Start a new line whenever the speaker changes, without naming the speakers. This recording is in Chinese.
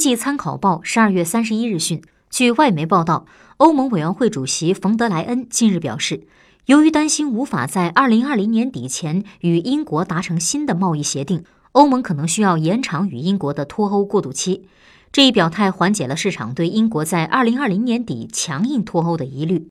济参考报十二月三十一日讯，据外媒报道，欧盟委员会主席冯德莱恩近日表示，由于担心无法在二零二零年底前与英国达成新的贸易协定，欧盟可能需要延长与英国的脱欧过渡期。这一表态缓解了市场对英国在二零二零年底强硬脱欧的疑虑。